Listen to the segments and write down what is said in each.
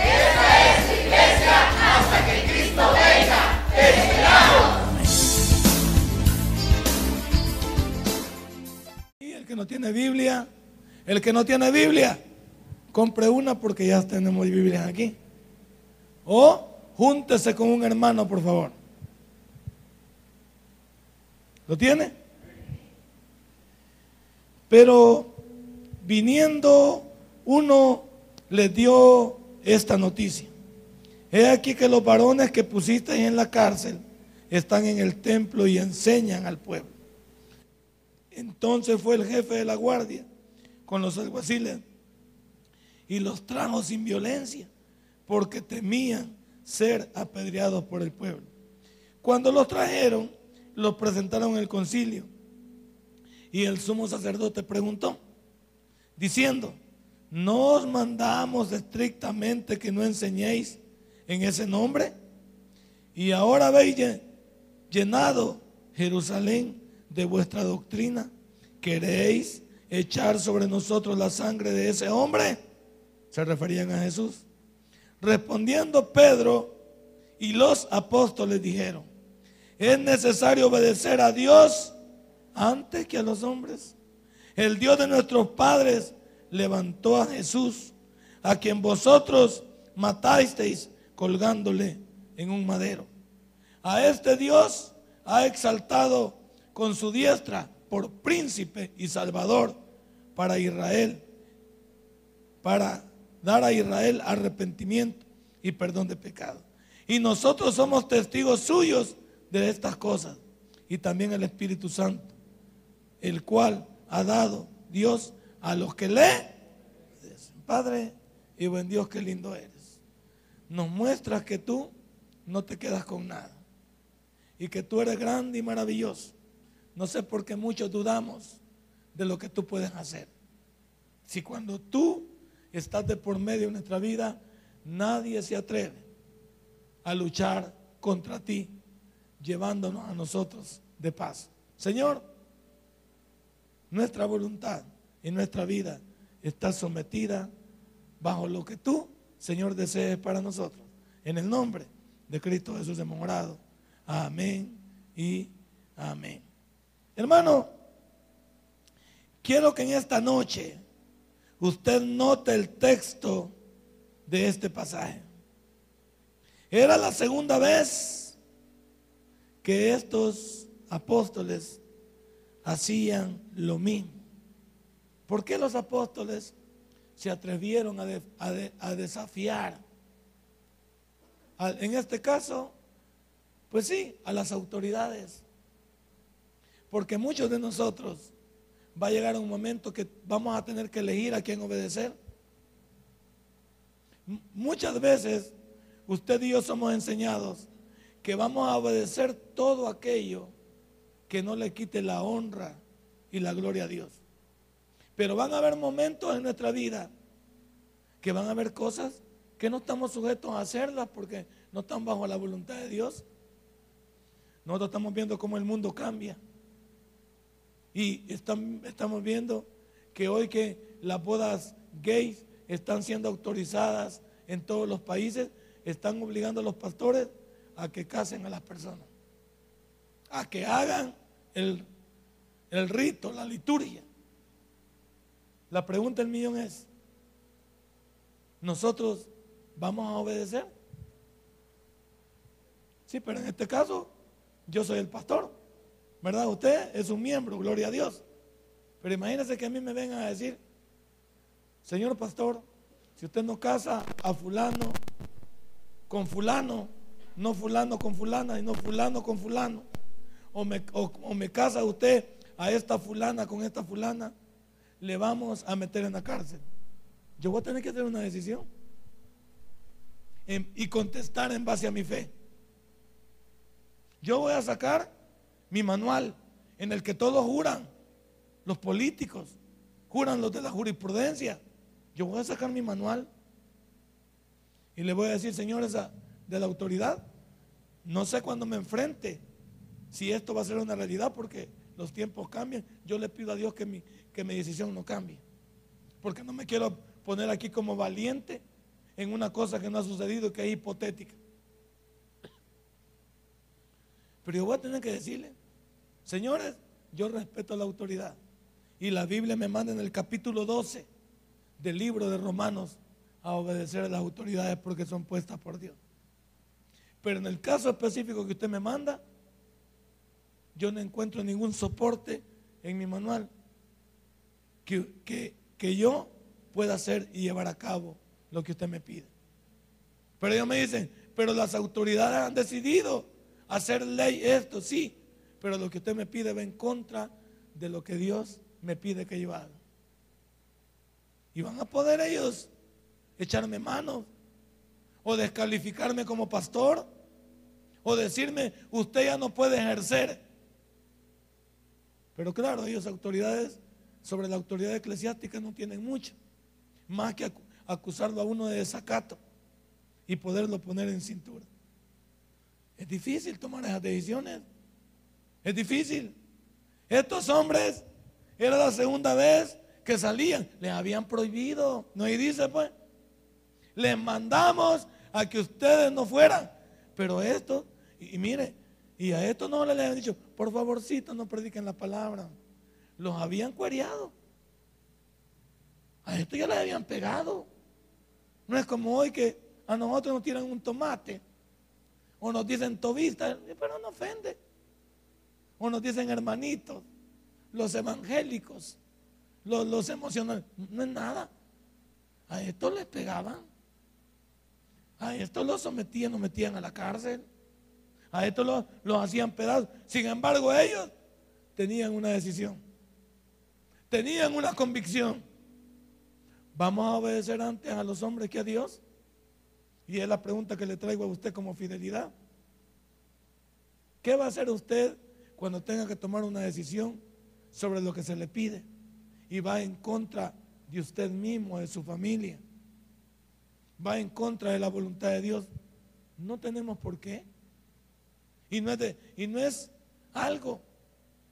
Esta es iglesia hasta que Cristo venga. ¡Te esperamos! Y el que no tiene Biblia, el que no tiene Biblia, compre una porque ya tenemos Biblia aquí. O júntese con un hermano, por favor. ¿Lo tiene? Pero viniendo uno les dio esta noticia. He aquí que los varones que pusiste en la cárcel están en el templo y enseñan al pueblo. Entonces fue el jefe de la guardia con los alguaciles y los trajo sin violencia porque temían ser apedreados por el pueblo. Cuando los trajeron, los presentaron en el concilio y el sumo sacerdote preguntó, diciendo, ¿no os mandamos estrictamente que no enseñéis en ese nombre? Y ahora habéis llenado Jerusalén de vuestra doctrina. ¿Queréis echar sobre nosotros la sangre de ese hombre? Se referían a Jesús. Respondiendo Pedro y los apóstoles dijeron, es necesario obedecer a Dios antes que a los hombres. El Dios de nuestros padres levantó a Jesús, a quien vosotros matasteis colgándole en un madero. A este Dios ha exaltado con su diestra por príncipe y salvador para Israel, para dar a Israel arrepentimiento y perdón de pecado. Y nosotros somos testigos suyos de estas cosas. Y también el Espíritu Santo, el cual ha dado Dios a los que le Padre y buen Dios, qué lindo eres. Nos muestras que tú no te quedas con nada y que tú eres grande y maravilloso. No sé por qué muchos dudamos de lo que tú puedes hacer. Si cuando tú estás de por medio de nuestra vida, nadie se atreve a luchar contra ti, llevándonos a nosotros de paz. Señor, nuestra voluntad y nuestra vida está sometida bajo lo que tú, Señor, desees para nosotros. En el nombre de Cristo Jesús hemos. Amén y amén. Hermano, quiero que en esta noche usted note el texto de este pasaje. Era la segunda vez que estos apóstoles hacían lo mismo. ¿Por qué los apóstoles se atrevieron a, desafiar? en este caso, pues sí, a las autoridades. Porque muchos de nosotros va a llegar un momento que vamos a tener que elegir a quién obedecer. Muchas veces usted y yo somos enseñados que vamos a obedecer todo aquello que no le quite la honra y la gloria a Dios. Pero van a haber momentos en nuestra vida que van a haber cosas que no estamos sujetos a hacerlas porque no están bajo la voluntad de Dios. Nosotros estamos viendo cómo el mundo cambia. Y estamos viendo que hoy que las bodas gays están siendo autorizadas en todos los países, están obligando a los pastores a que casen a las personas, a que hagan el, el rito, la liturgia. La pregunta del millón es, ¿nosotros vamos a obedecer? Sí, pero en este caso yo soy el pastor, ¿verdad? Usted es un miembro, gloria a Dios. Pero imagínese que a mí me vengan a decir, señor pastor, si usted no casa a fulano con fulano, no fulano con fulana, y no fulano con fulano, o me, o me casa usted a esta fulana con esta fulana, le vamos a meter en la cárcel. Yo voy a tener que hacer una decisión. y contestar en base a mi fe. Yo voy a sacar mi manual en el que todos juran, los políticos, juran los de la jurisprudencia. Yo voy a sacar mi manual y le voy a decir, señores de la autoridad, no sé cuándo me enfrente si esto va a ser una realidad porque los tiempos cambian. Yo le pido a Dios que mi, que mi decisión no cambie. Porque no me quiero poner aquí como valiente en una cosa que no ha sucedido, que es hipotética. Pero yo voy a tener que decirle, señores, yo respeto la autoridad. Y la Biblia me manda en el capítulo 12 del libro de Romanos a obedecer a las autoridades porque son puestas por Dios. Pero en el caso específico que usted me manda, yo no encuentro ningún soporte en mi manual que, que, yo pueda hacer y llevar a cabo lo que usted me pide. Pero ellos me dicen, pero las autoridades han decidido hacer ley esto, sí, pero lo que usted me pide va en contra de lo que Dios me pide que yo haga. Y van a poder ellos echarme mano o descalificarme como pastor o decirme, usted ya no puede ejercer. Pero claro, ellos autoridades sobre la autoridad eclesiástica no tienen mucho, más que acusarlo a uno de desacato y poderlo poner en cintura. Es difícil tomar esas decisiones. Es difícil. Estos hombres era la segunda vez que salían. Les habían prohibido. No y dice pues. Les mandamos a que ustedes no fueran. Pero esto, y, mire, y a esto no le habían dicho, por favorcito no prediquen la palabra. Los habían cuereado. A esto ya les habían pegado. No es como hoy que a nosotros nos tiran un tomate o nos dicen tobistas, pero no ofende. O nos dicen hermanitos, los evangélicos, los, los emocionales. No es nada. A esto les pegaban. A esto los sometían, los metían a la cárcel. A esto los, los hacían pedazos. Sin embargo, ellos tenían una decisión. Tenían una convicción. Vamos a obedecer antes a los hombres que a Dios. Y es la pregunta que le traigo a usted como fidelidad. ¿Qué va a hacer usted cuando tenga que tomar una decisión sobre lo que se le pide y va en contra de usted mismo, de su familia? Va en contra de la voluntad de Dios. No tenemos por qué. Y no es, y no es algo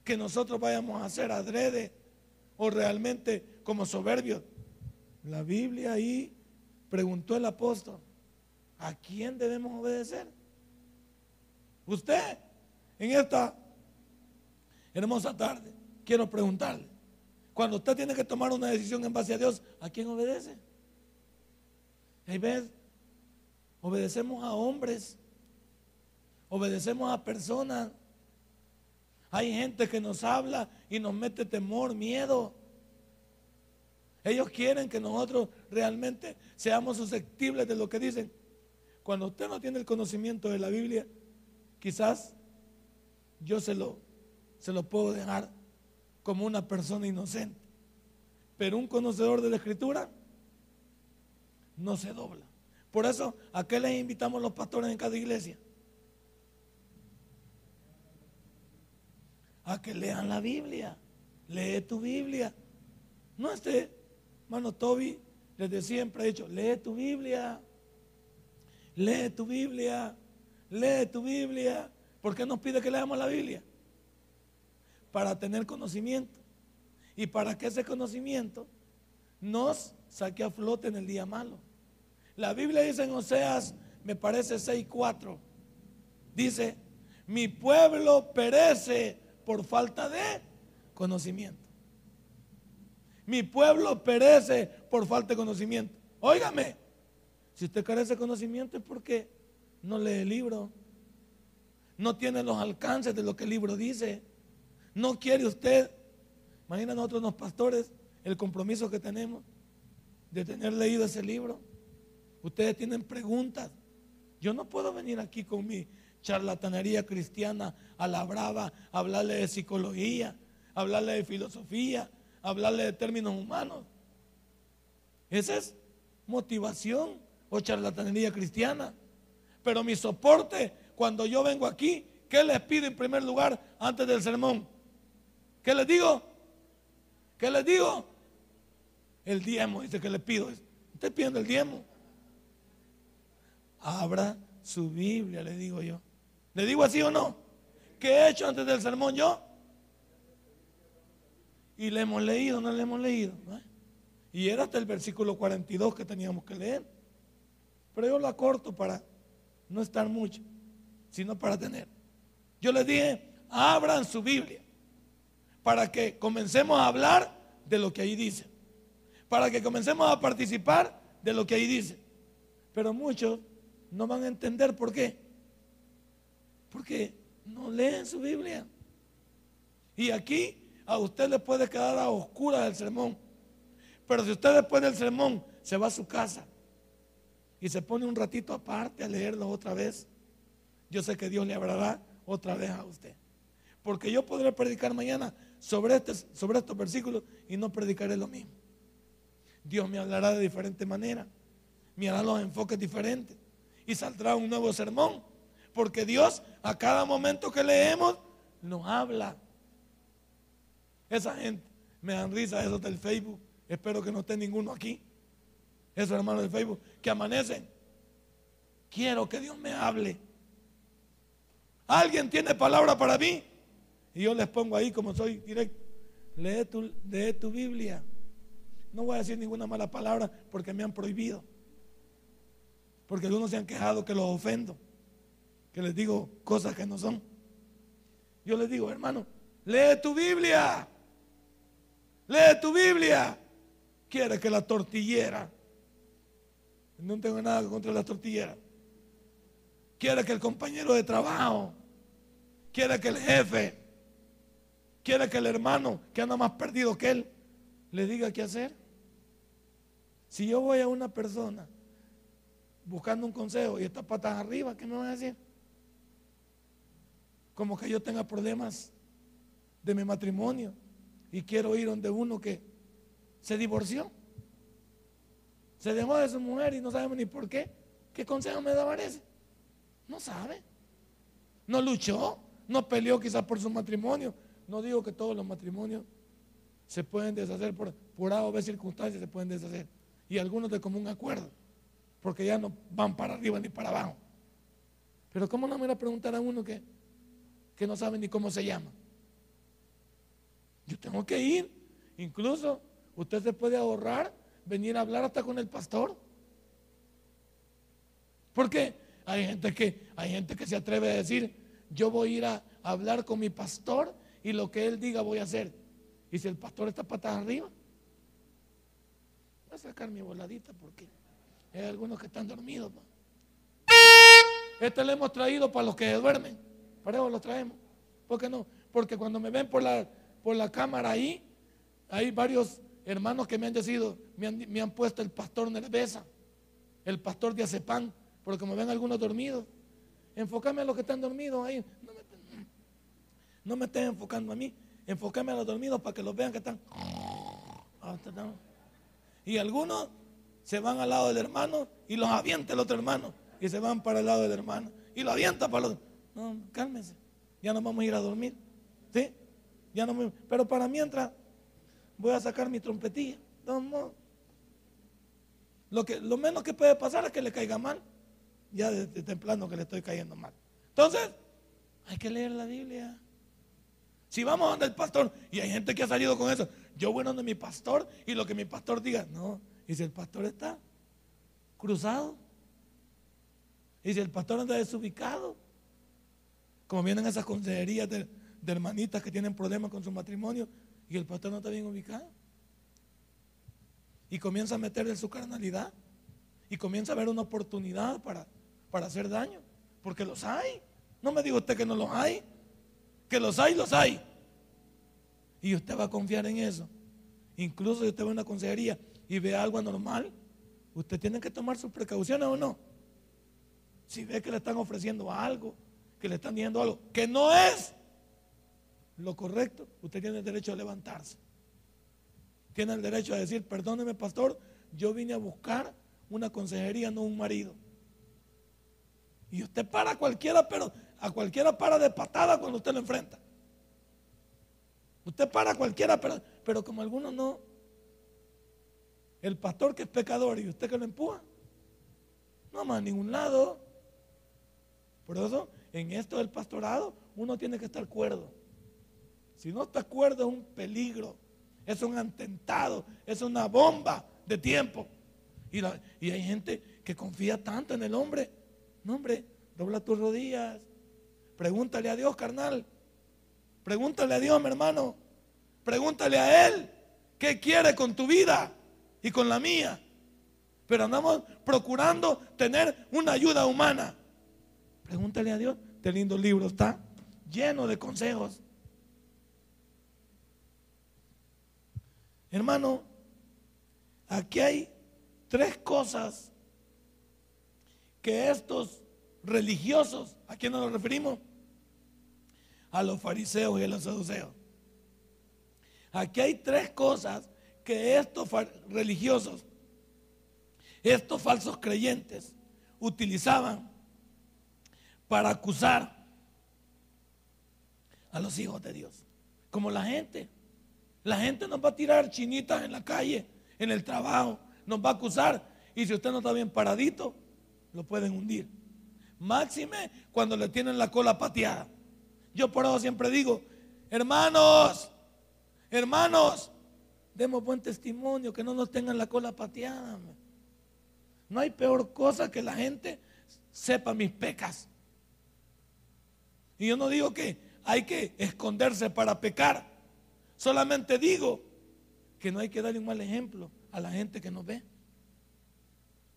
que nosotros vayamos a hacer adrede o realmente como soberbios. La Biblia ahí preguntó el apóstol, ¿A quién debemos obedecer? Usted, en esta hermosa tarde, quiero preguntarle, cuando usted tiene que tomar una decisión en base a Dios, ¿a quién obedece? Hay veces, obedecemos a hombres, obedecemos a personas. Hay gente que nos habla y nos mete temor, miedo. Ellos quieren que nosotros realmente seamos susceptibles de lo que dicen. Cuando usted no tiene el conocimiento de la Biblia, quizás yo se lo, se lo puedo dejar como una persona inocente. Pero un conocedor de la escritura no se dobla. Por eso, ¿a qué les invitamos los pastores en cada iglesia? A que lean la Biblia. Lee tu Biblia. No este, hermano Toby, desde siempre ha dicho, lee tu Biblia. Lee tu Biblia, lee tu Biblia. ¿Por qué nos pide que leamos la Biblia? Para tener conocimiento. Y para que ese conocimiento nos saque a flote en el día malo. La Biblia dice en Oseas, me parece 6.4, dice, mi pueblo perece por falta de conocimiento. Mi pueblo perece por falta de conocimiento. Óigame, si usted carece de conocimiento es porque no lee el libro. No tiene los alcances de lo que el libro dice. No quiere usted. Imagina nosotros los pastores el compromiso que tenemos de tener leído ese libro. Ustedes tienen preguntas. Yo no puedo venir aquí con mi charlatanería cristiana a la brava, hablarle de psicología, hablarle de filosofía, hablarle de términos humanos. Esa es motivación o charlatanería cristiana. Pero mi soporte, cuando yo vengo aquí, ¿qué les pido en primer lugar antes del sermón? ¿Qué les digo? ¿Qué les digo? El diezmo, dice que le pido. Usted pidiendo el diezmo. Abra su Biblia, le digo yo. ¿Le digo así o no? ¿Qué he hecho antes del sermón yo? Y le hemos leído, no le hemos leído. Y era hasta el versículo 42 que teníamos que leer. Pero yo lo acorto para no estar mucho, sino para tener. Yo les dije, abran su Biblia para que comencemos a hablar de lo que ahí dice. Para que comencemos a participar de lo que ahí dice. Pero muchos no van a entender por qué. Porque no leen su Biblia. Y aquí a usted le puede quedar a oscura el sermón. Pero si usted después del sermón se va a su casa y se pone un ratito aparte a leerlo otra vez, yo sé que Dios le hablará otra vez a usted. Porque yo podré predicar mañana sobre, este, sobre estos versículos y no predicaré lo mismo. Dios me hablará de diferente manera, me hará los enfoques diferentes y saldrá un nuevo sermón. Porque Dios a cada momento que leemos nos habla. Esa gente me dan risa, esos del Facebook. Espero que no esté ninguno aquí. Esos hermanos del Facebook que amanecen. Quiero que Dios me hable. ¿Alguien tiene palabra para mí? Y yo les pongo ahí como soy directo. Lee tu, lee tu Biblia. No voy a decir ninguna mala palabra porque me han prohibido. Porque algunos se han quejado que los ofendo. Que les digo cosas que no son. Yo les digo, hermano, lee tu Biblia. Lee tu Biblia. Quiere que la tortillera. No tengo nada contra la tortillera. Quiere que el compañero de trabajo. Quiere que el jefe. Quiere que el hermano que anda más perdido que él le diga qué hacer. Si yo voy a una persona buscando un consejo y está patas arriba, ¿qué me van a decir? Como que yo tenga problemas de mi matrimonio y quiero ir donde uno que se divorció. Se dejó de su mujer y no sabemos ni por qué. ¿Qué consejo me daba ese? No sabe. No luchó, no peleó quizás por su matrimonio. No digo que todos los matrimonios se pueden deshacer por, por o circunstancias, se pueden deshacer. Y algunos de común acuerdo porque ya no van para arriba ni para abajo. Pero ¿cómo no me va a preguntar a uno que, que no sabe ni cómo se llama? Yo tengo que ir. Incluso usted se puede ahorrar, venir a hablar hasta con el pastor. Porque hay gente que, hay gente que se atreve a decir, yo voy a ir a hablar con mi pastor y lo que él diga voy a hacer. Y si el pastor está patas arriba, voy a sacar mi voladita porque hay algunos que están dormidos. Este lo hemos traído para los que duermen. Lo traemos. ¿Por qué no? Porque cuando me ven por la, por la cámara ahí, hay varios hermanos que me han decidido, me han, me han puesto el pastor Nervesa, el pastor de Acepán, porque me ven algunos dormidos. Enfócame a los que están dormidos ahí. No me, no me estén enfocando a mí. Enfócame a los dormidos para que los vean que están. Y algunos se van al lado del hermano y los avienta el otro hermano. Y se van para el lado del hermano. Y lo avienta para el otro. No, cálmense. Ya nos vamos a ir a dormir. ¿Sí? Ya no pero para mientras voy a sacar mi trompetilla. No, Lo, que, lo menos que puede pasar es que le caiga mal. Ya desde temprano que le estoy cayendo mal. Entonces, hay que leer la Biblia. Si vamos donde el pastor, y hay gente que ha salido con eso, yo voy donde mi pastor y lo que mi pastor diga, no, y si el pastor está cruzado, y si el pastor anda desubicado, como vienen esas consejerías de, hermanitas que tienen problemas con su matrimonio y el pastor no está bien ubicado, y comienza a meterle su carnalidad, y comienza a ver una oportunidad para, para hacer daño, porque los hay. No me diga usted que no los hay, que los hay, los hay. Y usted va a confiar en eso. Incluso si usted va a una consejería y ve algo anormal, usted tiene que tomar sus precauciones o no. Si ve que le están ofreciendo algo, que le están diciendo algo que no es lo correcto, usted tiene el derecho a levantarse. Tiene el derecho a decir, perdóneme pastor, yo vine a buscar una consejería, no un marido. Y usted para a cualquiera, pero a cualquiera para de patada cuando usted lo enfrenta. Usted para a cualquiera, pero, pero como algunos no. El pastor que es pecador y usted que lo empuja, no más a ningún lado. Por eso, en esto del pastorado, uno tiene que estar cuerdo. Si no está cuerdo, es un peligro, es un atentado, es una bomba de tiempo. Y, hay gente que confía tanto en el hombre. No, hombre, dobla tus rodillas. Pregúntale a Dios, carnal. Pregúntale a Dios, mi hermano. Pregúntale a Él qué quiere con tu vida y con la mía. Pero andamos procurando tener una ayuda humana. Pregúntale a Dios. Este lindo libro está lleno de consejos. Hermano, aquí hay tres cosas que estos religiosos, ¿a quién nos referimos? A los fariseos y a los saduceos. Aquí hay tres cosas que estos religiosos, estos falsos creyentes, utilizaban para acusar a los hijos de Dios. Como la gente. La gente nos va a tirar chinitas en la calle, en el trabajo, nos va a acusar. Y si usted no está bien paradito, lo pueden hundir. Máxime cuando le tienen la cola pateada. Yo por eso siempre digo, hermanos, hermanos, demos buen testimonio, que no nos tengan la cola pateada. No hay peor cosa que la gente sepa mis pecas. Y yo no digo que hay que esconderse para pecar. Solamente digo que no hay que darle un mal ejemplo a la gente que nos ve.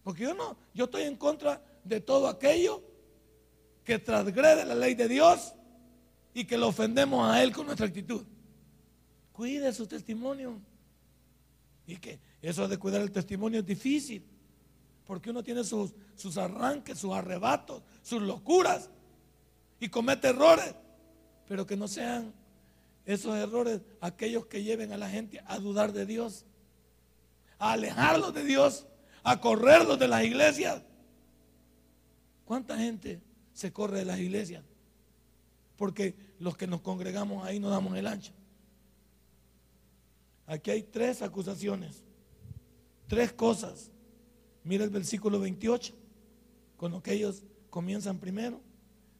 Porque yo no, yo estoy en contra de todo aquello que transgrede la ley de Dios y que lo ofendemos a Él con nuestra actitud. Cuide su testimonio. Y que eso de cuidar el testimonio es difícil. Porque uno tiene sus, sus arranques, sus arrebatos, sus locuras. Y comete errores. Pero que no sean esos errores aquellos que lleven a la gente a dudar de Dios. A alejarlos de Dios. A correrlos de las iglesias. ¿Cuánta gente se corre de las iglesias? Porque los que nos congregamos ahí no damos el ancho. Aquí hay tres acusaciones, tres cosas. Mira el versículo 28, con lo que ellos comienzan primero.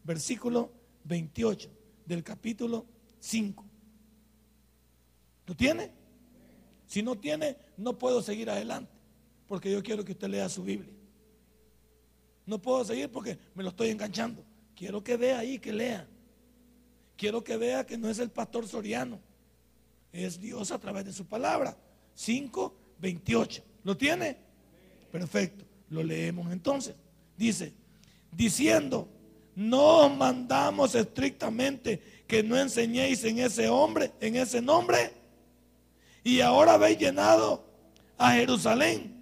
Versículo 28 del capítulo 5. ¿Lo tiene? Si no tiene, no puedo seguir adelante, porque yo quiero que usted lea su Biblia. No puedo seguir porque me lo estoy enganchando. Quiero que vea ahí, que lea. Quiero que vea que no es el pastor Soriano es Dios a través de su palabra. 5, 28. ¿Lo tiene? Perfecto. Lo leemos entonces. Dice, diciendo, no mandamos estrictamente que no enseñéis en ese hombre, en ese nombre. Y ahora habéis llenado a Jerusalén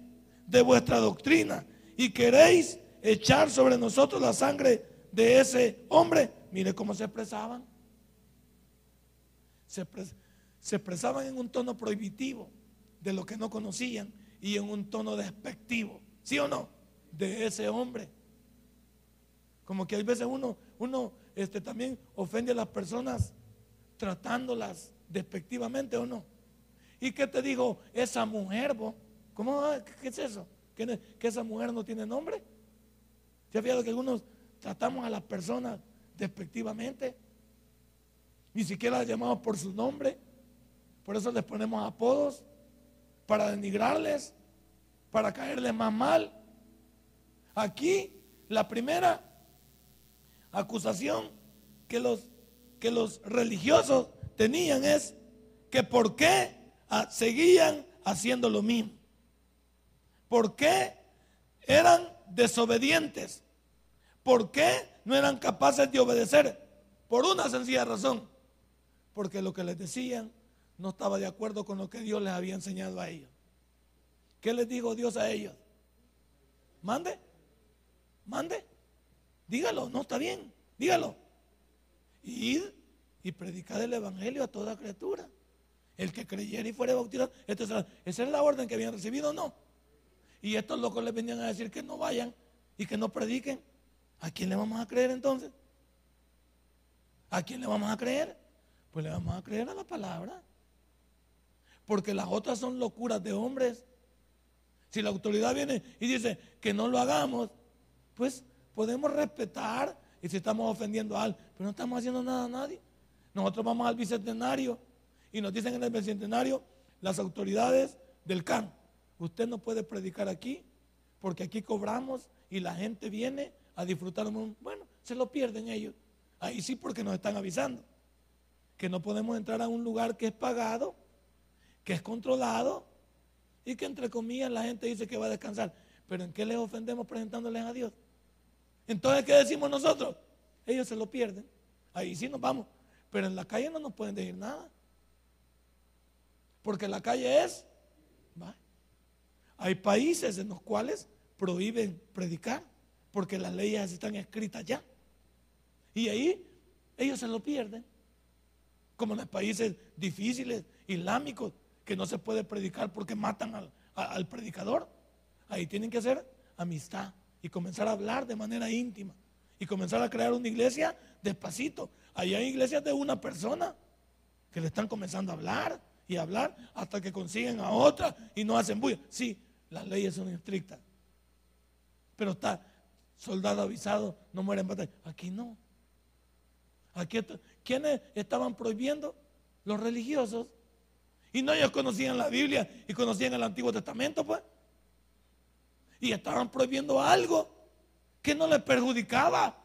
de vuestra doctrina y queréis echar sobre nosotros la sangre de ese hombre. Mire cómo se expresaban. Se, se expresaban en un tono prohibitivo de lo que no conocían y en un tono despectivo, ¿sí o no? De ese hombre. Como que hay veces uno, uno este, también ofende a las personas tratándolas despectivamente o no. ¿Y qué te digo? Esa mujer, vos, ¿cómo? ¿Qué es eso? ¿Que, esa mujer no tiene nombre? ¿Se ha fijado que algunos tratamos a las personas despectivamente? Ni siquiera las llamamos por su nombre. Por eso les ponemos apodos, para denigrarles, para caerles más mal. Aquí la primera acusación que los, que los religiosos tenían es que por qué seguían haciendo lo mismo. ¿Por qué eran desobedientes? ¿Por qué no eran capaces de obedecer? Por una sencilla razón. Porque lo que les decían no estaba de acuerdo con lo que Dios les había enseñado a ellos. ¿Qué les dijo Dios a ellos? Mande, mande, dígalo, no está bien, dígalo. Id y predicad el Evangelio a toda criatura. El que creyera y fuera bautizado, esa es la orden que habían recibido, no. y estos locos les venían a decir que no vayan y que no prediquen, ¿a quién le vamos a creer entonces? ¿A quién le vamos a creer? Pues le vamos a creer a la palabra. Porque las otras son locuras de hombres. Si la autoridad viene y dice que no lo hagamos, pues podemos respetar y si estamos ofendiendo a alguien, pero no estamos haciendo nada a nadie. Nosotros vamos al bicentenario y nos dicen en el bicentenario las autoridades del CAN, usted no puede predicar aquí porque aquí cobramos y la gente viene a disfrutar. Bueno, se lo pierden ellos. Ahí sí porque nos están avisando que no podemos entrar a un lugar que es pagado, que es controlado y que entre comillas la gente dice que va a descansar. Pero ¿en qué les ofendemos presentándoles a Dios? Entonces, ¿qué decimos nosotros? Ellos se lo pierden. Ahí sí nos vamos. Pero en la calle no nos pueden decir nada. Porque la calle es... Hay países en los cuales prohíben predicar porque las leyes están escritas ya. Y ahí ellos se lo pierden. Como en los países difíciles, islámicos, que no se puede predicar porque matan al, al predicador. Ahí tienen que hacer amistad y comenzar a hablar de manera íntima y comenzar a crear una iglesia despacito. Ahí hay iglesias de una persona que le están comenzando a hablar y hablar hasta que consiguen a otra y no hacen bulla. Sí, las leyes son estrictas. Pero está soldado avisado, no muere en batalla. Aquí no. Aquí, ¿Quiénes estaban prohibiendo? Los religiosos. Y no ellos conocían la Biblia y conocían el Antiguo Testamento, pues. Y estaban prohibiendo algo que no les perjudicaba.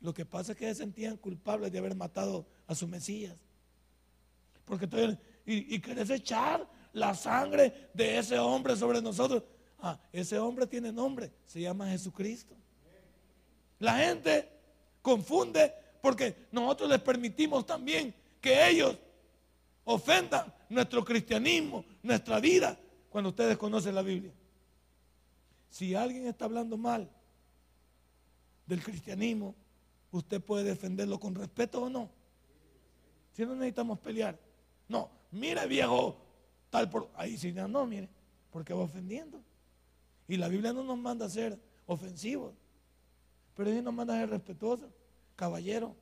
Lo que pasa es que se sentían culpables de haber matado a su Mesías. Porque todavía, y, y querés echar la sangre de ese hombre sobre nosotros. Ah, ese hombre tiene nombre, se llama Jesucristo. La gente confunde porque nosotros les permitimos también que ellos ofendan nuestro cristianismo, nuestra vida, cuando ustedes conocen la Biblia. Si alguien está hablando mal del cristianismo, usted puede defenderlo con respeto o no. Si no necesitamos pelear. No, mire viejo, tal por ahí sí no, mire, porque va ofendiendo. Y la Biblia no nos manda a ser ofensivos, pero sí nos manda a ser respetuosos. Caballero,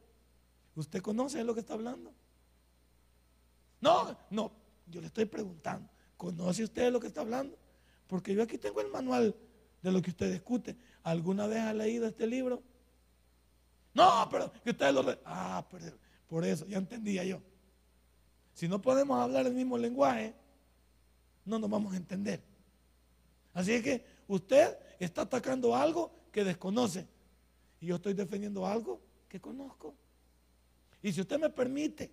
¿usted conoce lo que está hablando? No, no, yo le estoy preguntando, ¿conoce usted lo que está hablando? Porque yo aquí tengo el manual de lo que usted discute. ¿Alguna vez ha leído este libro? No, pero que ustedes lo... Ah, por eso, ya entendía yo. Si no podemos hablar el mismo lenguaje, no nos vamos a entender. Así que usted está atacando algo que desconoce. Y yo estoy defendiendo algo que conozco. Y si usted me permite,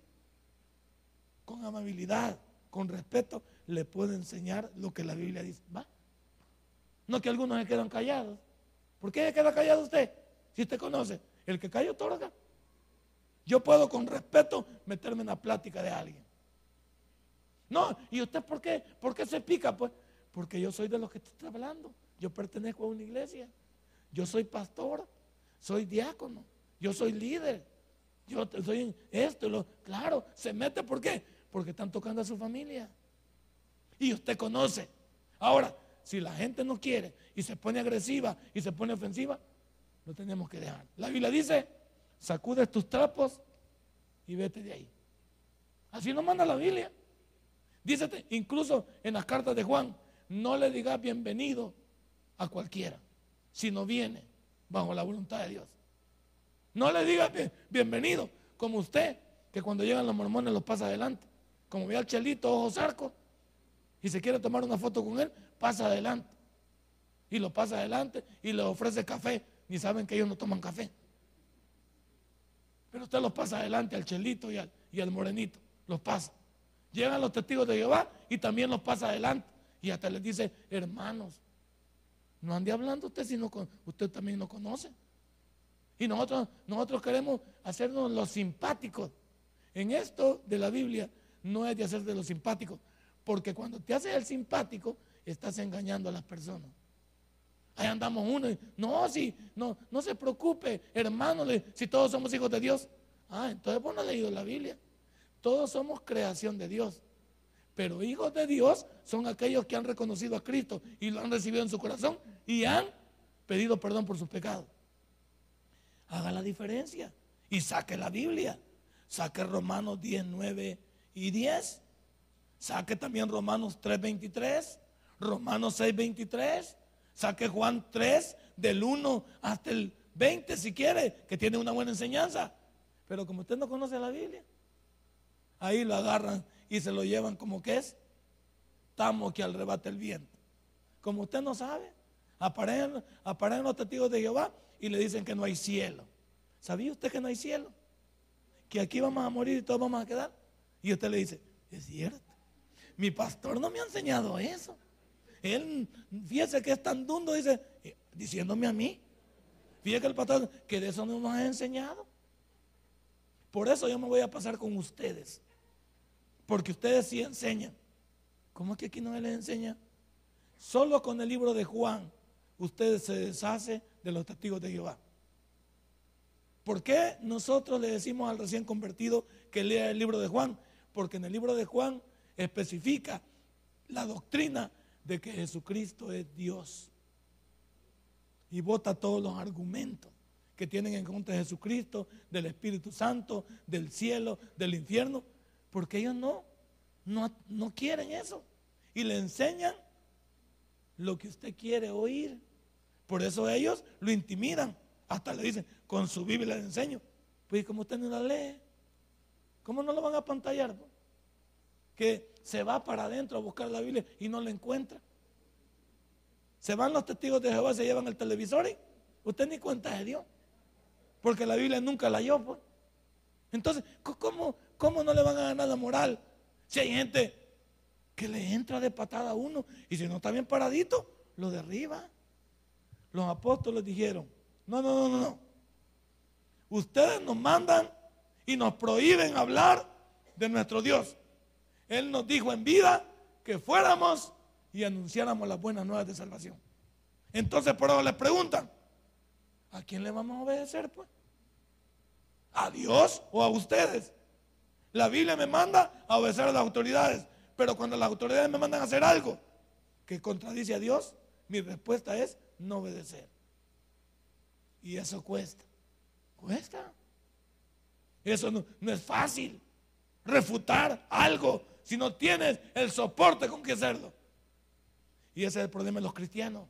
con amabilidad, con respeto, le puedo enseñar lo que la Biblia dice. ¿Va? No que algunos se quedan callados. ¿Por qué se queda callado usted? Si usted conoce, el que calla otorga. Yo puedo con respeto meterme en la plática de alguien. No, ¿y usted por qué? ¿Por qué se pica? Pues porque yo soy de los que está hablando. Yo pertenezco a una iglesia. Yo soy pastor, soy diácono, yo soy líder. Yo soy esto, lo, claro, se mete ¿por qué? Porque están tocando a su familia. Y usted conoce. Ahora, si la gente no quiere y se pone agresiva y se pone ofensiva, lo tenemos que dejar. La Biblia dice, sacudes tus trapos y vete de ahí. Así nos manda la Biblia. Dice incluso en las cartas de Juan, no le digas bienvenido a cualquiera, si no viene bajo la voluntad de Dios. No le digas bienvenido, como usted, que cuando llegan los mormones los pasa adelante. Como ve al chelito, ojos arcos, y se quiere tomar una foto con él, pasa adelante. Y lo pasa adelante y le ofrece café. Ni saben que ellos no toman café. Pero usted los pasa adelante al chelito y al, y al morenito. Los pasa. Llegan los testigos de Jehová y también los pasa adelante. Y hasta les dice, hermanos, no ande hablando usted si usted también lo conoce. Y nosotros, nosotros queremos hacernos los simpáticos. En esto de la Biblia no es de hacer de los simpáticos, porque cuando te haces el simpático, estás engañando a las personas. Ahí andamos uno y, no, si, no, no se preocupe, hermano, si todos somos hijos de Dios. Ah, entonces vos no has leído la Biblia. Todos somos creación de Dios. Pero hijos de Dios son aquellos que han reconocido a Cristo y lo han recibido en su corazón y han pedido perdón por sus pecados. Haga la diferencia y saque la Biblia. Saque Romanos 10, 9 y 10. Saque también Romanos 3, 23. Romanos 6, 23. Saque Juan 3 del 1 hasta el 20 si quiere, que tiene una buena enseñanza. Pero como usted no conoce la Biblia, ahí lo agarran y se lo llevan como que es tamo que arrebata el viento. Como usted no sabe, aparecen, aparecen los testigos de Jehová y le dicen que no hay cielo. ¿Sabía usted que no hay cielo? Que aquí vamos a morir y todos vamos a quedar. Y usted le dice, es cierto. Mi pastor no me ha enseñado eso. Él, fíjese que es tan dundo, dice, eh, diciéndome a mí. Fíjese que el pastor, que de eso no nos ha enseñado. Por eso yo me voy a pasar con ustedes. Porque ustedes sí enseñan. ¿Cómo es que aquí no les enseña? Solo con el libro de Juan, ustedes se deshace de los testigos de Jehová. ¿Por qué nosotros le decimos al recién convertido que lea el libro de Juan? Porque en el libro de Juan especifica la doctrina de que Jesucristo es Dios. Y vota todos los argumentos que tienen en contra de Jesucristo, del Espíritu Santo, del cielo, del infierno, porque ellos no, no, no quieren eso. Y le enseñan lo que usted quiere oír. Por eso ellos lo intimidan. Hasta le dicen, con su Biblia le enseño. Pues como usted no la lee, ¿cómo no lo van a pantallar? Que se va para adentro a buscar la Biblia y no la encuentra. Se van los testigos de Jehová, se llevan el televisor y usted ni cuenta de Dios. Porque la Biblia nunca la halló. Pues. Entonces, ¿cómo, ¿cómo no le van a ganar la moral? Si hay gente que le entra de patada a uno y si no está bien paradito, lo derriba. Los apóstoles dijeron, no, no, no, no, no. Ustedes nos mandan y nos prohíben hablar de nuestro Dios. Él nos dijo en vida que fuéramos y anunciáramos las buenas nuevas de salvación. Entonces por eso les preguntan, ¿a quién le vamos a obedecer pues? ¿A Dios o a ustedes? La Biblia me manda a obedecer a las autoridades, pero cuando las autoridades me mandan a hacer algo que contradice a Dios, mi respuesta es no obedecer. Y eso cuesta. Cuesta. Eso no, es fácil. Refutar algo si no tienes el soporte con que hacerlo. Y ese es el problema de los cristianos.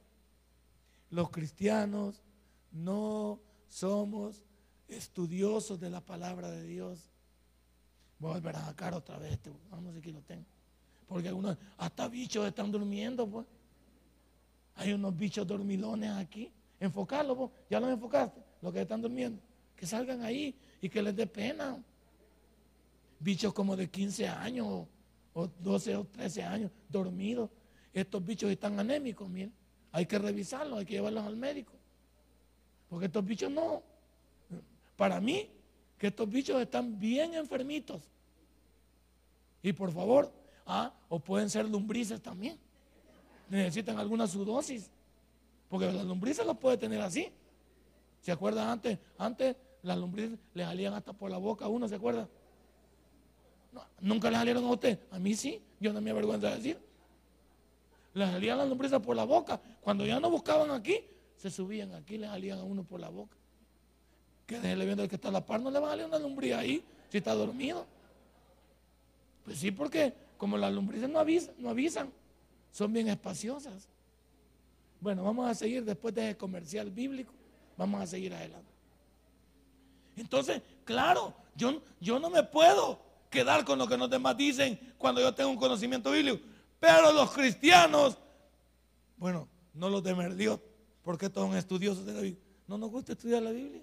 Los cristianos no somos estudiosos de la palabra de Dios. Voy a volver a sacar otra vez este. Vamos a ver si lo tengo. Porque algunos, hasta bichos están durmiendo, pues. Hay unos bichos dormilones aquí. Enfocarlos, pues. Ya los enfocaste, los que están durmiendo. Que salgan ahí y que les dé pena. Bichos como de 15 años o 12 o 13 años dormidos. Estos bichos están anémicos, miren. Hay que revisarlos, hay que llevarlos al médico. Porque estos bichos no. Para mí, que estos bichos están bien enfermitos. Y por favor, ah, o pueden ser lumbrices también. Necesitan alguna su dosis. Porque las lombrices los puede tener así. ¿Se acuerdan antes? Antes las lombrices le salían hasta por la boca a uno, ¿se acuerda? Nunca le salieron a usted. A mí sí, yo no me avergüenza de decir. Le salían las lombrices por la boca. Cuando ya no buscaban aquí, se subían aquí, le salían a uno por la boca. Que déjele viendo el que está a la par, no le va a salir una lombriz ahí si está dormido. Pues sí, porque como las lombrices no avisan, no avisan, son bien espaciosas. Bueno, vamos a seguir después de ese comercial bíblico, vamos a seguir adelante. Entonces, claro, yo, yo no me puedo quedar con lo que demás dicen cuando yo tengo un conocimiento bíblico. Pero los cristianos, bueno, no los de Dios, porque todos son estudiosos de la Biblia. No nos gusta estudiar la Biblia.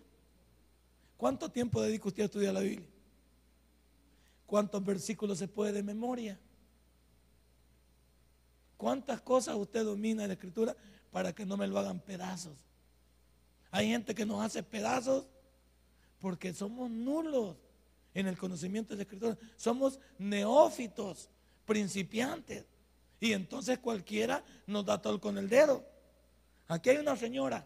¿Cuánto tiempo dedica usted a estudiar la Biblia? ¿Cuántos versículos se puede de memoria? ¿Cuántas cosas usted domina de la escritura para que no me lo hagan pedazos? Hay gente que nos hace pedazos porque somos nulos en el conocimiento de la escritura. Somos neófitos, principiantes. Y entonces cualquiera nos da todo con el dedo. Aquí hay una señora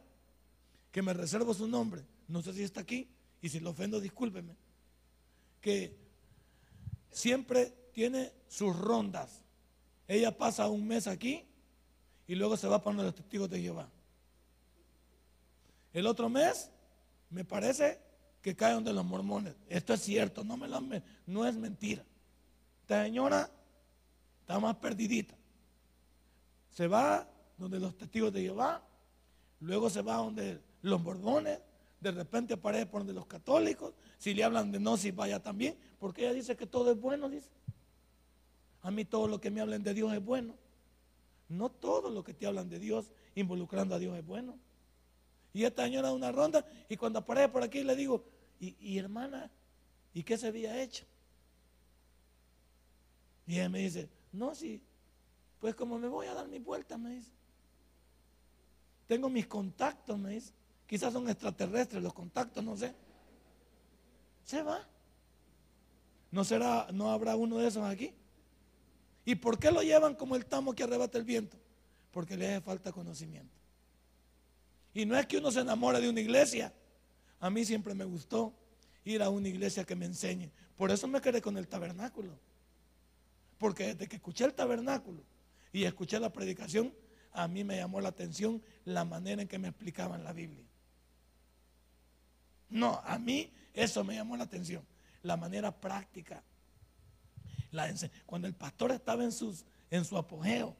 que me reservo su nombre. No sé si está aquí. Y si lo ofendo, discúlpeme. Que siempre tiene sus rondas. Ella pasa un mes aquí y luego se va para los testigos de Jehová. El otro mes, me parece que cae donde los mormones. Esto es cierto, no, me lo, no es mentira. Esta señora está más perdidita. Se va donde los testigos de Jehová, luego se va donde los mormones, de repente aparece por donde los católicos, si le hablan de no, si vaya también, porque ella dice que todo es bueno, dice. A mí todo lo que me hablen de Dios es bueno. No todo lo que te hablan de Dios involucrando a Dios es bueno. Y esta señora da una ronda y cuando aparece por aquí le digo, y, hermana, ¿y qué se había hecho? Y ella me dice, no, sí, pues como me voy a dar mi vuelta, me dice. Tengo mis contactos, me dice. Quizás son extraterrestres los contactos, no sé. Se va. ¿No será, no habrá uno de esos aquí? ¿Y por qué lo llevan como el tamo que arrebata el viento? Porque le hace falta conocimiento. Y no es que uno se enamore de una iglesia. A mí siempre me gustó ir a una iglesia que me enseñe. Por eso me quedé con el tabernáculo. Porque desde que escuché el tabernáculo y escuché la predicación, a mí me llamó la atención la manera en que me explicaban la Biblia. No, a mí eso me llamó la atención. La manera práctica cuando el pastor estaba en su apogeo,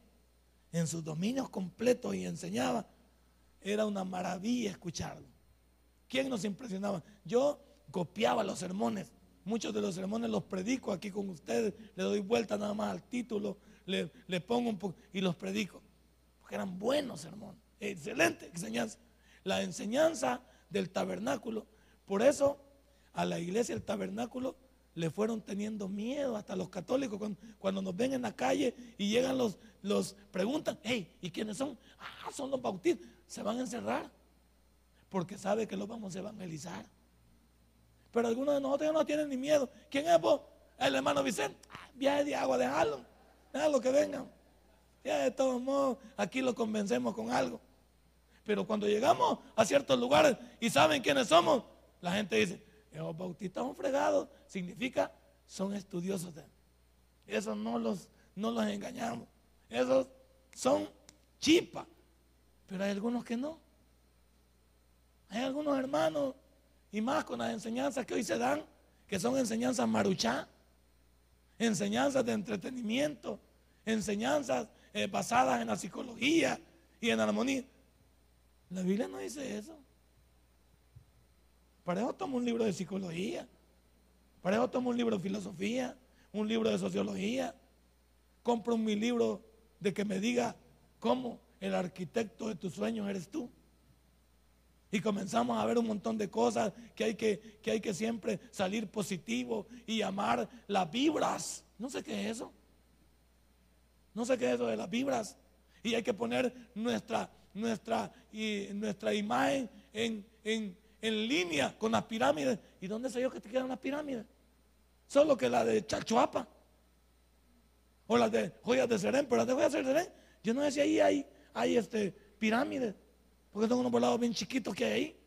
en sus dominios completos y enseñaba, era una maravilla escucharlo. ¿Quién nos impresionaba? Yo copiaba los sermones. Muchos de los sermones los predico aquí con ustedes. Le doy vuelta nada más al título, le, le pongo un poco y los predico. Porque eran buenos sermones. Excelente enseñanza. La enseñanza del tabernáculo. Por eso a la iglesia el tabernáculo le fueron teniendo miedo hasta los católicos cuando, nos ven en la calle y llegan los, los preguntan, hey, ¿y quiénes son? Ah, son los bautistas. Se van a encerrar porque sabe que los vamos a evangelizar. Pero algunos de nosotros ya no tienen ni miedo. ¿Quién es vos? El hermano Vicente. Ah, viaje de agua, déjalo. Déjalo que vengan. Ya de todos modos, aquí lo convencemos con algo. Pero cuando llegamos a ciertos lugares y saben quiénes somos, la gente dice, los bautistas son fregados, significa son estudiosos. De, esos no los, no los engañamos. Esos son chipa. Pero hay algunos que no. Hay algunos hermanos, y más con las enseñanzas que hoy se dan, que son enseñanzas maruchá, enseñanzas de entretenimiento, enseñanzas eh, basadas en la psicología y en la armonía. La Biblia no dice eso. Para eso tomo un libro de psicología. Para eso tomo un libro de filosofía, un libro de sociología. Compro mi libro de que me diga cómo el arquitecto de tus sueños eres tú. Y comenzamos a ver un montón de cosas que hay que, que hay que siempre salir positivo y amar las vibras. No sé qué es eso. No sé qué es eso de las vibras. Y hay que poner nuestra, nuestra, y nuestra imagen en, en, en línea con las pirámides. ¿Y dónde sé yo que te quedan las pirámides? Solo que la de Chachuapa. O las de Joyas de Serén. Pero las de Joyas de Serén, yo no sé si ahí hay, hay este, pirámides. Porque son unos volados bien chiquitos que hay ahí.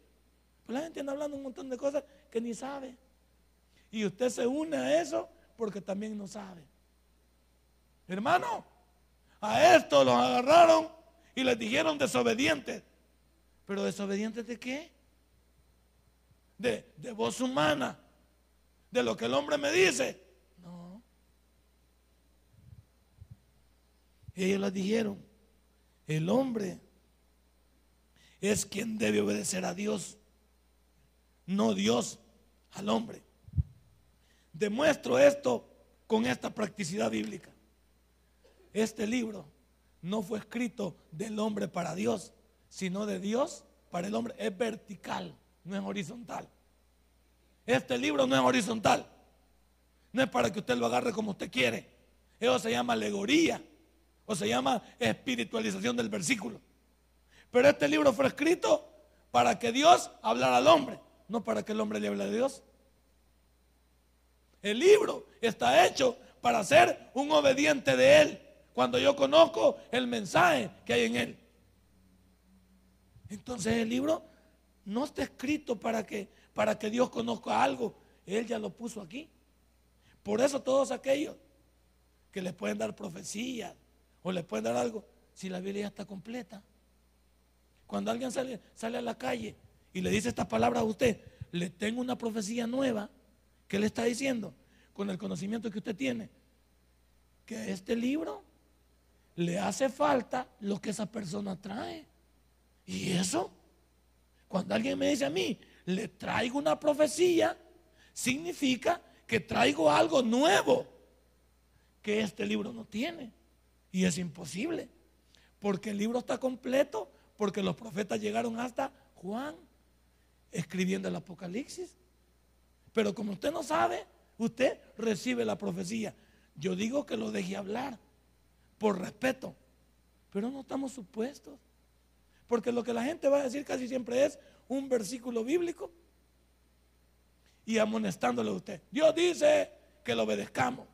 Pues la gente anda hablando un montón de cosas que ni sabe. Y usted se une a eso porque también no sabe. Hermano, a esto los agarraron y les dijeron desobedientes. ¿Pero desobedientes de qué? De, voz humana, de lo que el hombre me dice. No. Ellos les dijeron, el hombre es quien debe obedecer a Dios, no Dios al hombre. Demuestro esto con esta practicidad bíblica. Este libro no fue escrito del hombre para Dios, sino de Dios para el hombre. Es vertical no es horizontal. Este libro no es horizontal. No es para que usted lo agarre como usted quiere. Eso se llama alegoría o se llama espiritualización del versículo. Pero este libro fue escrito para que Dios hablara al hombre, no para que el hombre le hable a Dios. El libro está hecho para ser un obediente de Él cuando yo conozco el mensaje que hay en Él. Entonces el libro no está escrito para que, para que Dios conozca algo. Él ya lo puso aquí. Por eso todos aquellos que les pueden dar profecía o les pueden dar algo si la Biblia ya está completa. Cuando alguien sale, sale a la calle y le dice estas palabras a usted, le tengo una profecía nueva, ¿qué le está diciendo? Con el conocimiento que usted tiene, que a este libro le hace falta lo que esa persona trae. Y eso, cuando alguien me dice a mí, le traigo una profecía, significa que traigo algo nuevo que este libro no tiene. Y es imposible, porque el libro está completo, porque los profetas llegaron hasta Juan escribiendo el Apocalipsis. Pero como usted no sabe, usted recibe la profecía. Yo digo que lo deje hablar por respeto, pero no estamos supuestos. Porque lo que la gente va a decir casi siempre es un versículo bíblico y amonestándole a usted. Dios dice que lo obedezcamos.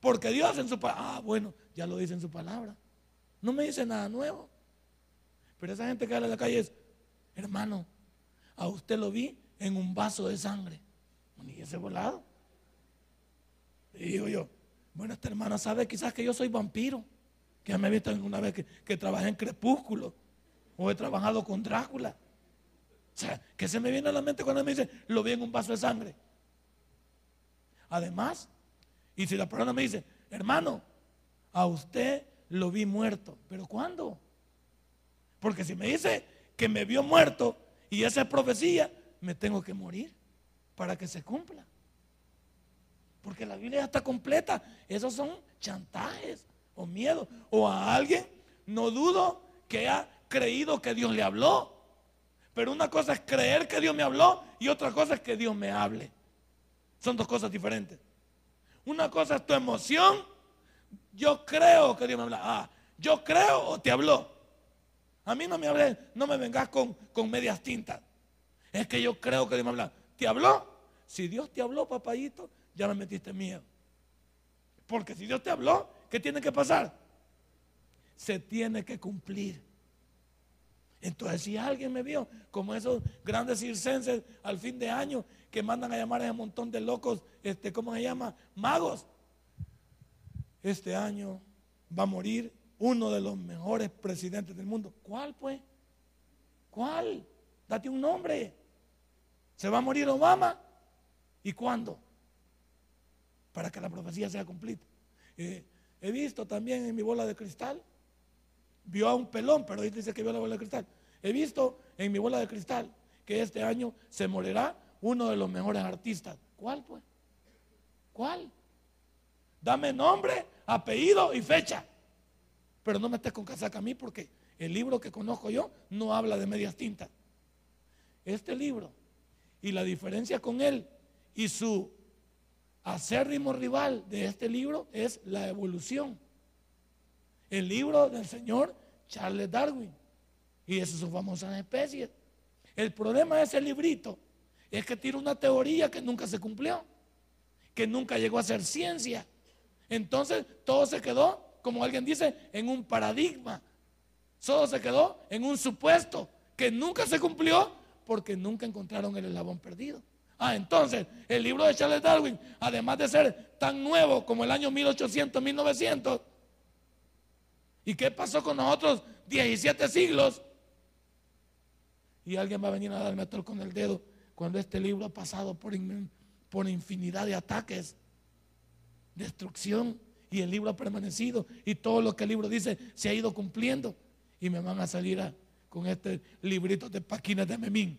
Porque Dios en su palabra, ah, bueno, ya lo dice en su palabra. No me dice nada nuevo. Pero esa gente que habla en la calle es, hermano, a usted lo vi en un vaso de sangre. Y ese volado. Y digo yo, bueno, esta hermana sabe quizás que yo soy vampiro. Que ya me he visto alguna vez que, que trabajé en Crepúsculo. O he trabajado con Drácula. O sea, que se me viene a la mente cuando me dice, lo vi en un vaso de sangre. Además, y si la persona me dice, hermano, a usted lo vi muerto. ¿Pero cuándo? Porque si me dice que me vio muerto y esa es profecía, me tengo que morir para que se cumpla. Porque la Biblia ya está completa. Esos son chantajes o miedos. O a alguien, no dudo que ha creído que Dios le habló. Pero una cosa es creer que Dios me habló y otra cosa es que Dios me hable. Son dos cosas diferentes. Una cosa es tu emoción. Yo creo que Dios me habla. Ah, yo creo o te habló. A mí no me hables, no me vengas con, con medias tintas. Es que yo creo que Dios me habla. ¿Te habló? Si Dios te habló, papayito, ya me metiste miedo. Porque si Dios te habló, ¿qué tiene que pasar? Se tiene que cumplir. Entonces, si alguien me vio, como esos grandes circenses al fin de año que mandan a llamar a ese montón de locos, este, ¿cómo se llama? Magos. Este año va a morir uno de los mejores presidentes del mundo. ¿Cuál, pues? ¿Cuál? Date un nombre. ¿Se va a morir Obama? ¿Y cuándo? Para que la profecía sea cumplida. Eh, he visto también en mi bola de cristal vio a un pelón, pero ahí dice que vio la bola de cristal. He visto en mi bola de cristal que este año se morirá uno de los mejores artistas. ¿Cuál pues? ¿Cuál? Dame nombre, apellido y fecha. Pero no me estés con casaca a mí porque el libro que conozco yo no habla de medias tintas. Este libro y la diferencia con él y su acérrimo rival de este libro es la evolución. El libro del señor Charles Darwin. Y esas son famosas especies. El problema de ese librito es que tiene una teoría que nunca se cumplió, que nunca llegó a ser ciencia. Entonces todo se quedó, como alguien dice, en un paradigma. Todo se quedó en un supuesto que nunca se cumplió porque nunca encontraron el eslabón perdido. Ah, entonces, el libro de Charles Darwin, además de ser tan nuevo como el año 1800, 1900, ¿Y qué pasó con nosotros 17 siglos? Y alguien va a venir a darme a con el dedo cuando este libro ha pasado por, por infinidad de ataques, destrucción, y el libro ha permanecido, y todo lo que el libro dice se ha ido cumpliendo. Y me van a salir con este librito de paquinas de Memín.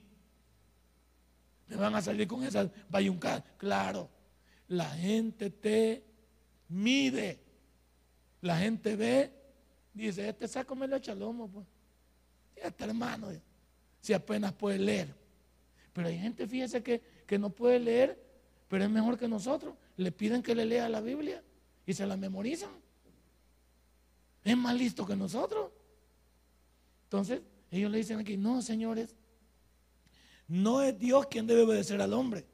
Me van a salir con esas bayuncas. Claro, la gente te mide. La gente ve Dice, este saco me lo echa lomo, pues. Este hermano, si apenas puede leer. Pero hay gente, fíjese, que, que no puede leer, pero es mejor que nosotros. Le piden que le lea la Biblia y se la memorizan. Es más listo que nosotros. Entonces, ellos le dicen aquí, no, señores, no es Dios quien debe obedecer al hombre.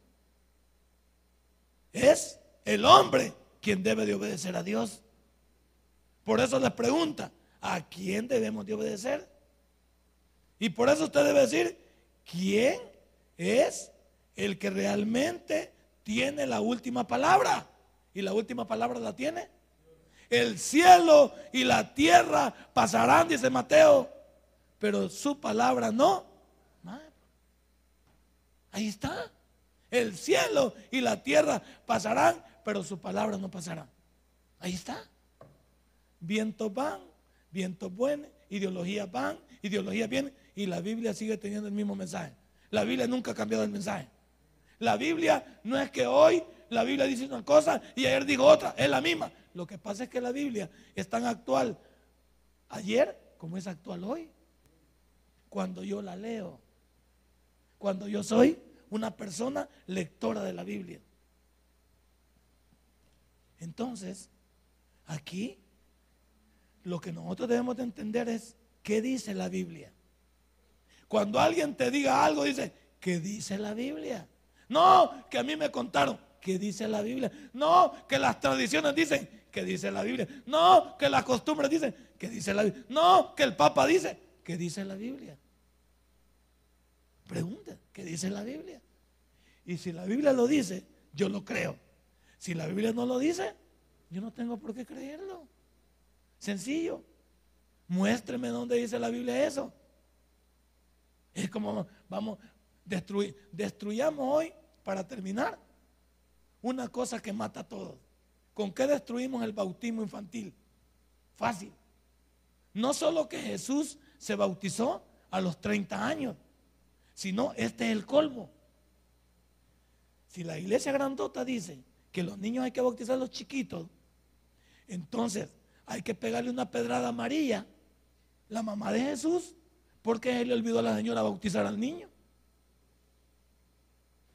Es el hombre quien debe de obedecer a Dios. Por eso les pregunta, ¿a quién debemos de obedecer? Y por eso usted debe decir, ¿quién es el que realmente tiene la última palabra? Y la última palabra la tiene el cielo y la tierra pasarán, dice Mateo, pero su palabra no. Ahí está. El cielo y la tierra pasarán, pero su palabra no pasará. Ahí está. Vientos van, vientos buenos, ideologías van, ideologías vienen, y la Biblia sigue teniendo el mismo mensaje. La Biblia nunca ha cambiado el mensaje. La Biblia no es que hoy la Biblia dice una cosa y ayer dijo otra, es la misma. Lo que pasa es que la Biblia es tan actual ayer como es actual hoy. Cuando yo la leo, cuando yo soy una persona lectora de la Biblia. Entonces, aquí lo que nosotros debemos de entender es qué dice la Biblia. Cuando alguien te diga algo, dice, ¿qué dice la Biblia? No, que a mí me contaron, ¿qué dice la Biblia? No, que las tradiciones dicen, ¿qué dice la Biblia? No, que las costumbres dicen, ¿qué dice la Biblia? No, que el Papa dice, ¿qué dice la Biblia? Pregunta, ¿qué dice la Biblia? Y si la Biblia lo dice, yo lo creo. Si la Biblia no lo dice, yo no tengo por qué creerlo. Sencillo. Muéstreme dónde dice la Biblia eso. Es como, vamos, destruir, destruyamos hoy, para terminar, una cosa que mata a todos. ¿Con qué destruimos el bautismo infantil? Fácil. No solo que Jesús se bautizó a los 30 años, sino este es el colmo. Si la iglesia grandota dice que los niños hay que bautizar a los chiquitos, entonces hay que pegarle una pedrada a María, la mamá de Jesús, porque él le olvidó a la señora bautizar al niño.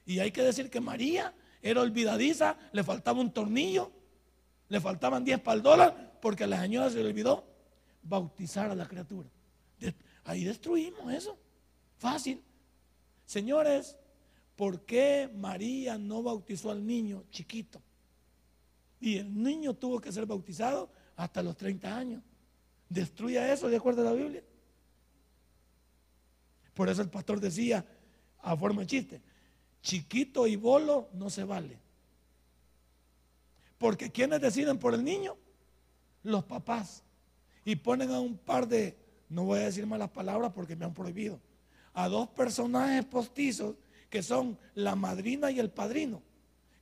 Y hay que decir que María era olvidadiza, le faltaba un tornillo, le faltaban 10 para el dólar, porque a la señora se le olvidó bautizar a la criatura. Ahí destruimos eso. Fácil. Señores, ¿por qué María no bautizó al niño chiquito? Y el niño tuvo que ser bautizado hasta los 30 años. Destruya eso de acuerdo a la Biblia. Por eso el pastor decía, a forma de chiste, chiquito y bolo no se vale. Porque quienes deciden por el niño? Los papás. Y ponen a un par de, no voy a decir malas palabras porque me han prohibido, a dos personajes postizos que son la madrina y el padrino,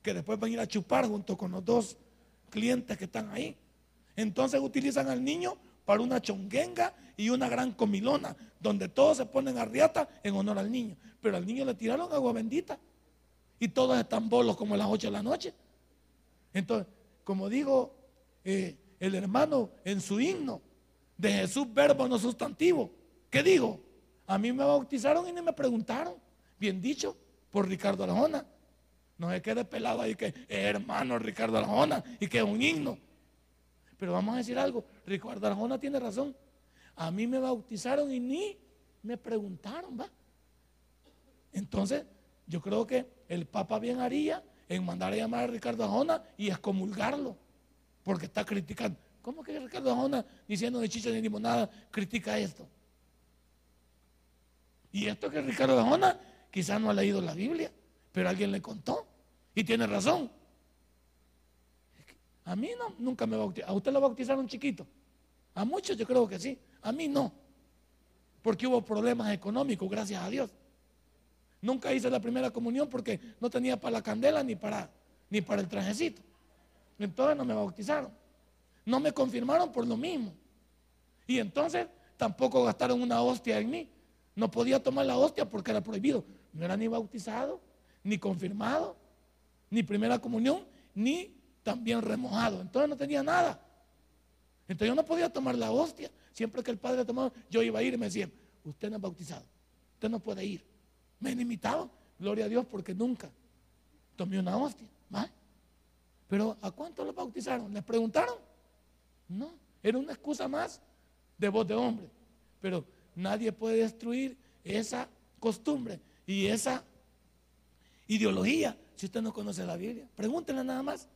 que después van a ir a chupar junto con los dos clientes que están ahí. Entonces utilizan al niño para una chonguenga y una gran comilona, donde todos se ponen a riata en honor al niño. Pero al niño le tiraron agua bendita y todos están bolos como a las 8 de la noche. Entonces, como digo eh, el hermano en su himno, de Jesús verbo no sustantivo, ¿qué digo? A mí me bautizaron y ni me preguntaron bien dicho, por Ricardo Arjona. No se quede pelado ahí que es hermano Ricardo Arjona y que es un himno. Pero vamos a decir algo, Ricardo Arjona tiene razón. A mí me bautizaron y ni me preguntaron, ¿va? Entonces, yo creo que el Papa bien haría en mandar a llamar a Ricardo Arjona y excomulgarlo, porque está criticando. ¿Cómo que Ricardo Arjona, diciendo de chicha ni limonada, critica esto? Y esto que Ricardo Arjona Quizás no ha leído la Biblia, pero alguien le contó. Y tiene razón. A mí no, nunca me bautizaron. ¿A usted lo bautizaron chiquito? A muchos yo creo que sí. A mí no. Porque hubo problemas económicos, gracias a Dios. Nunca hice la primera comunión porque no tenía para la candela ni para, ni para el trajecito. Entonces no me bautizaron. No me confirmaron por lo mismo. Y entonces tampoco gastaron una hostia en mí. No podía tomar la hostia porque era prohibido. No era ni bautizado, ni confirmado, ni primera comunión, ni también remojado. Entonces no tenía nada. Entonces yo no podía tomar la hostia. Siempre que el padre tomaba, yo iba a ir y me decía, usted no es bautizado, usted no puede ir. Me limitado, gloria a Dios, porque nunca tomé una hostia. Pero ¿a cuántos lo bautizaron? ¿Les preguntaron? No, era una excusa más de voz de hombre. Pero nadie puede destruir esa costumbre y esa ideología si usted no conoce la Biblia. Pregúntenle nada más.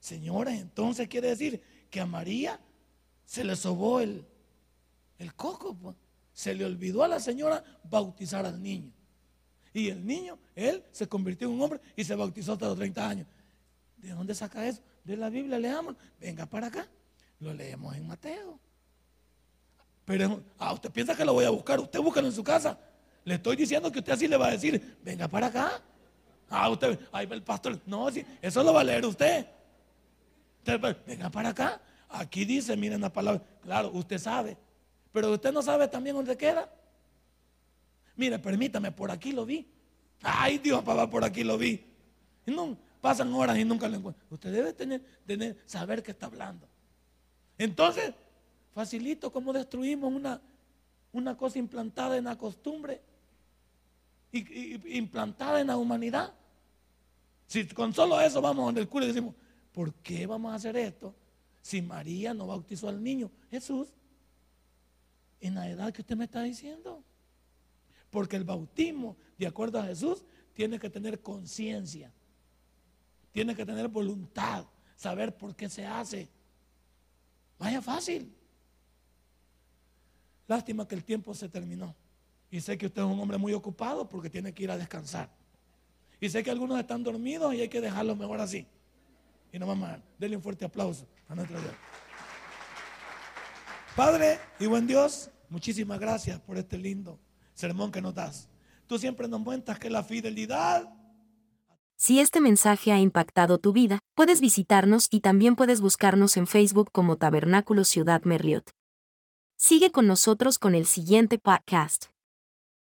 Señora, entonces quiere decir que a María se le sobó el, el coco. Pues. Se le olvidó a la señora bautizar al niño. Y el niño, él se convirtió en un hombre y se bautizó hasta los 30 años. ¿De dónde saca eso? De la Biblia, leamos. Venga para acá. Lo leemos en Mateo. Pero ah, usted piensa que lo voy a buscar, usted búscalo en su casa. Le estoy diciendo que usted así le va a decir, venga para acá. Ah, usted, ahí va el pastor. No, sí, eso lo va a leer usted. Usted. Venga para acá. Aquí dice, miren la palabra. Claro, usted sabe. Pero usted no sabe también dónde queda. Mire, permítame, por aquí lo vi. Ay, Dios, papá, por aquí lo vi. Y no, pasan horas y nunca lo encuentro. Usted debe tener, saber qué está hablando. Entonces, facilito cómo destruimos una, una cosa implantada en la costumbre y, implantada en la humanidad. Si con solo eso vamos donde el cura y decimos, ¿por qué vamos a hacer esto? Si María no bautizó al niño, Jesús, en la edad que usted me está diciendo. Porque el bautismo, de acuerdo a Jesús, tiene que tener conciencia, tiene que tener voluntad, saber por qué se hace. Vaya fácil. Lástima que el tiempo se terminó. Y sé que usted es un hombre muy ocupado porque tiene que ir a descansar. Y sé que algunos están dormidos y hay que dejarlos mejor así. Y no más, denle un fuerte aplauso a nuestro Dios. Padre y buen Dios, muchísimas gracias por este lindo sermón que nos das. Tú siempre nos cuentas que la fidelidad... Si este mensaje ha impactado tu vida, puedes visitarnos y también puedes buscarnos en Facebook como Tabernáculo Ciudad Merliot. Sigue con nosotros con el siguiente podcast.